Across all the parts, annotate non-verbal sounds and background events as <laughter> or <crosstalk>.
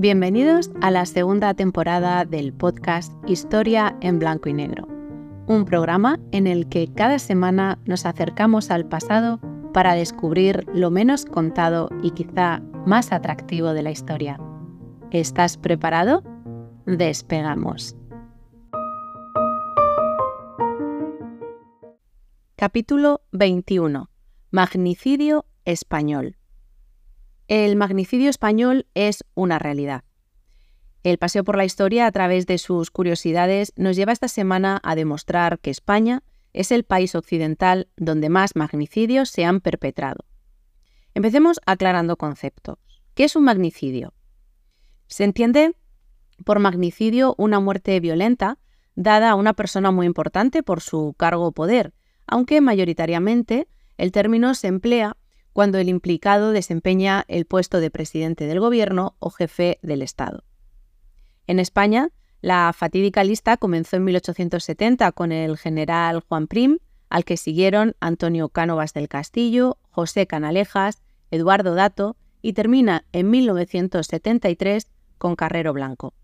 Bienvenidos a la segunda temporada del podcast Historia en Blanco y Negro, un programa en el que cada semana nos acercamos al pasado para descubrir lo menos contado y quizá más atractivo de la historia. ¿Estás preparado? Despegamos. Capítulo 21. Magnicidio español. El magnicidio español es una realidad. El paseo por la historia a través de sus curiosidades nos lleva esta semana a demostrar que España es el país occidental donde más magnicidios se han perpetrado. Empecemos aclarando conceptos. ¿Qué es un magnicidio? Se entiende por magnicidio una muerte violenta dada a una persona muy importante por su cargo o poder, aunque mayoritariamente el término se emplea cuando el implicado desempeña el puesto de presidente del gobierno o jefe del Estado. En España, la fatídica lista comenzó en 1870 con el general Juan Prim, al que siguieron Antonio Cánovas del Castillo, José Canalejas, Eduardo Dato y termina en 1973 con Carrero Blanco.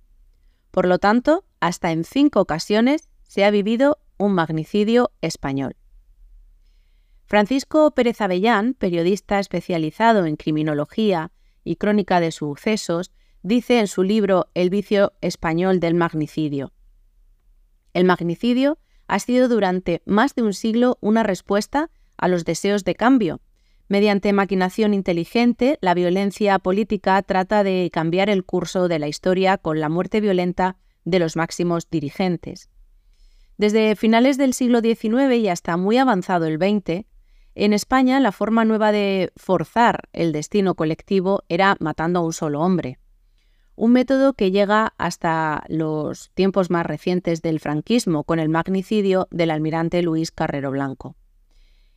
Por lo tanto, hasta en cinco ocasiones se ha vivido un magnicidio español. Francisco Pérez Avellán, periodista especializado en criminología y crónica de sucesos, dice en su libro El vicio español del magnicidio. El magnicidio ha sido durante más de un siglo una respuesta a los deseos de cambio. Mediante maquinación inteligente, la violencia política trata de cambiar el curso de la historia con la muerte violenta de los máximos dirigentes. Desde finales del siglo XIX y hasta muy avanzado el XX, en España, la forma nueva de forzar el destino colectivo era matando a un solo hombre. Un método que llega hasta los tiempos más recientes del franquismo, con el magnicidio del almirante Luis Carrero Blanco.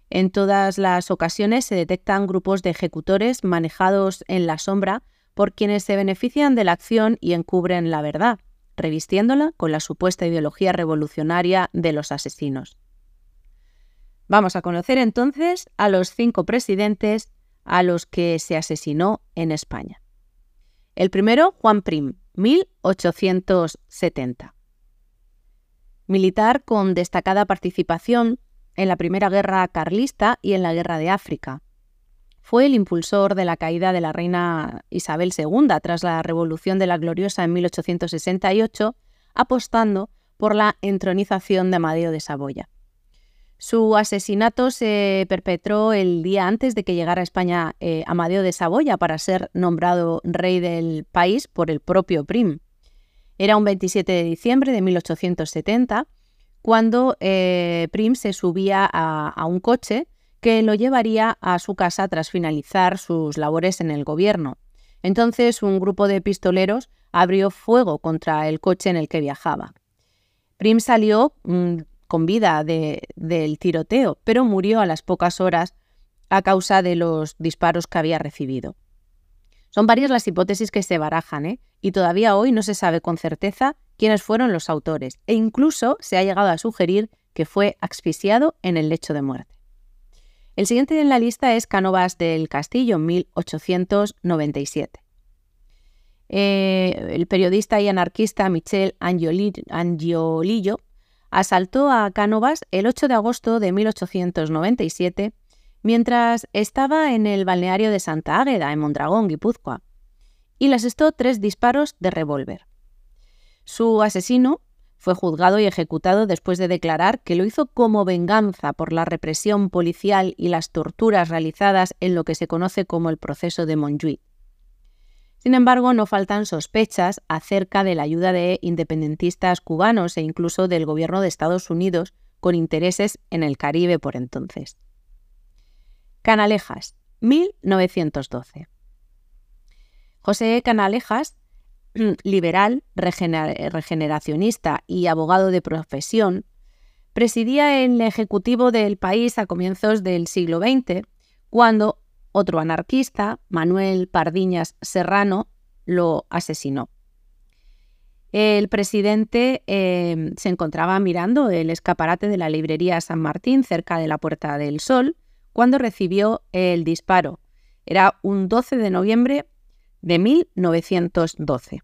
En todas las ocasiones se detectan grupos de ejecutores manejados en la sombra por quienes se benefician de la acción y encubren la verdad, revistiéndola con la supuesta ideología revolucionaria de los asesinos. Vamos a conocer entonces a los cinco presidentes a los que se asesinó en España. El primero, Juan Prim, 1870. Militar con destacada participación en la Primera Guerra Carlista y en la Guerra de África. Fue el impulsor de la caída de la reina Isabel II tras la Revolución de la Gloriosa en 1868, apostando por la entronización de Amadeo de Saboya. Su asesinato se perpetró el día antes de que llegara a España eh, Amadeo de Saboya para ser nombrado rey del país por el propio Prim. Era un 27 de diciembre de 1870 cuando eh, Prim se subía a, un coche que lo llevaría a su casa tras finalizar sus labores en el gobierno. Entonces un grupo de pistoleros abrió fuego contra el coche en el que viajaba. Prim salió mm, con vida del tiroteo, pero murió a las pocas horas a causa de los disparos que había recibido. Son varias las hipótesis que se barajan, ¿eh? y todavía hoy no se sabe con certeza quiénes fueron los autores, e incluso se ha llegado a sugerir que fue asfixiado en el lecho de muerte. El siguiente en la lista es Cánovas del Castillo, 1897. Eh, el periodista y anarquista Michel Angiolillo asaltó a Cánovas el 8 de agosto de 1897 mientras estaba en el balneario de Santa Águeda, en Mondragón, Guipúzcoa, y le asestó tres disparos de revólver. Su asesino fue juzgado y ejecutado después de declarar que lo hizo como venganza por la represión policial y las torturas realizadas en lo que se conoce como el proceso de Montjuic. Sin embargo, no faltan sospechas acerca de la ayuda de independentistas cubanos e incluso del gobierno de Estados Unidos con intereses en el Caribe por entonces. Canalejas, 1912. José Canalejas, <clears throat> liberal, regeneracionista y abogado de profesión, presidía el Ejecutivo del país a comienzos del siglo XX, cuando otro anarquista, Manuel Pardiñas Serrano, lo asesinó. El presidente em, se encontraba mirando el escaparate de la librería San Martín cerca de la Puerta del Sol cuando recibió el disparo. Era un 12 de noviembre de 1912.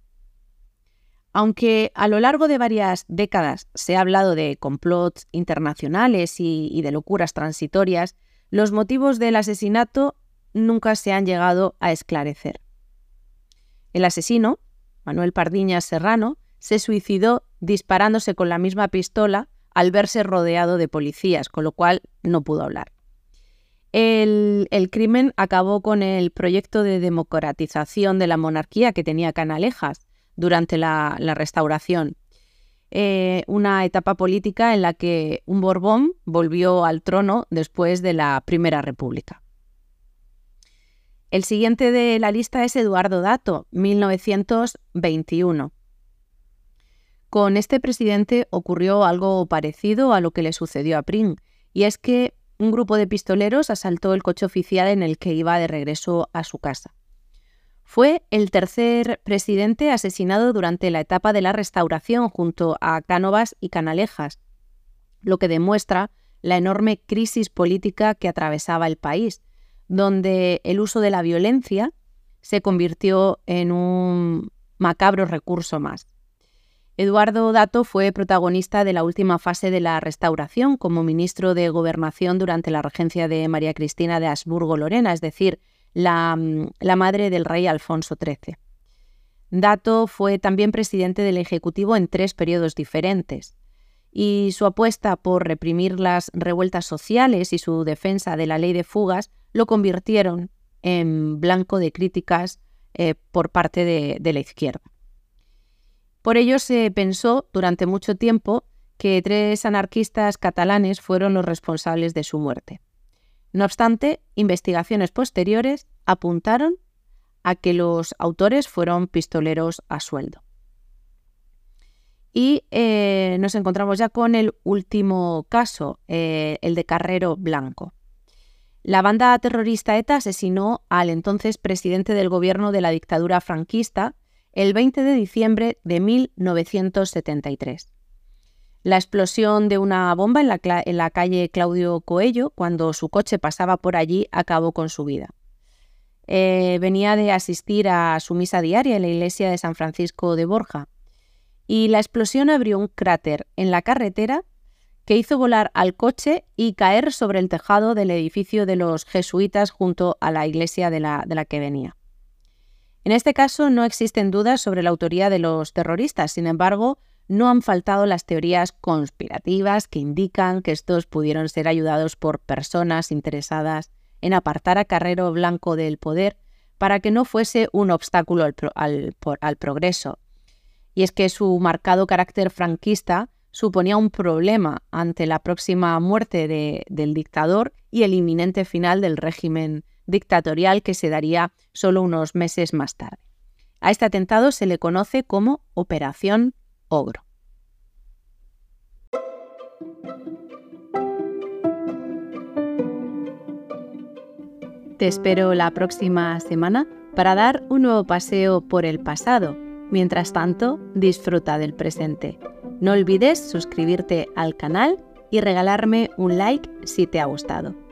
Aunque a lo largo de varias décadas se ha hablado de complots internacionales y, de locuras transitorias, los motivos del asesinato nunca se han llegado a esclarecer. El asesino, Manuel Pardiñas Serrano, se suicidó disparándose con la misma pistola al verse rodeado de policías, con lo cual no pudo hablar. El, crimen acabó con el proyecto de democratización de la monarquía que tenía Canalejas durante la, restauración. Eh, una etapa política en la que un Borbón volvió al trono después de la Primera República. El siguiente de la lista es Eduardo Dato, 1921. Con este presidente ocurrió algo parecido a lo que le sucedió a Pring, y es que un grupo de pistoleros asaltó el coche oficial en el que iba de regreso a su casa. Fue el tercer presidente asesinado durante la etapa de la restauración junto a Cánovas y Canalejas, lo que demuestra la enorme crisis política que atravesaba el país, donde el uso de la violencia se convirtió en un macabro recurso más. Eduardo Dato fue protagonista de la última fase de la restauración como ministro de Gobernación durante la regencia de María Cristina de Habsburgo-Lorena, es decir, la, la, madre del rey Alfonso XIII. Dato fue también presidente del Ejecutivo en tres periodos diferentes, y su apuesta por reprimir las revueltas sociales y su defensa de la ley de fugas lo convirtieron en blanco de críticas eh, por parte de la izquierda. Por ello se pensó durante mucho tiempo que tres anarquistas catalanes fueron los responsables de su muerte. No obstante, investigaciones posteriores apuntaron a que los autores fueron pistoleros a sueldo. Y eh, nos encontramos ya con el último caso, eh, el de Carrero Blanco. La banda terrorista ETA asesinó al entonces presidente del gobierno de la dictadura franquista, el 20 de diciembre de 1973. La explosión de una bomba en la, calle Claudio Coello, cuando su coche pasaba por allí, acabó con su vida. Eh, venía de asistir a su misa diaria en la iglesia de San Francisco de Borja, y la explosión abrió un cráter en la carretera que hizo volar al coche y caer sobre el tejado del edificio de los jesuitas junto a la iglesia de la que venía. En este caso no existen dudas sobre la autoría de los terroristas, sin embargo, no han faltado las teorías conspirativas que indican que estos pudieron ser ayudados por personas interesadas en apartar a Carrero Blanco del poder para que no fuese un obstáculo al, progreso. Y es que su marcado carácter franquista suponía un problema ante la próxima muerte del dictador y el inminente final del régimen dictatorial que se daría solo unos meses más tarde. A este atentado se le conoce como Operación Ogro. Te espero la próxima semana para dar un nuevo paseo por el pasado. Mientras tanto, disfruta del presente. No olvides suscribirte al canal y regalarme un like si te ha gustado.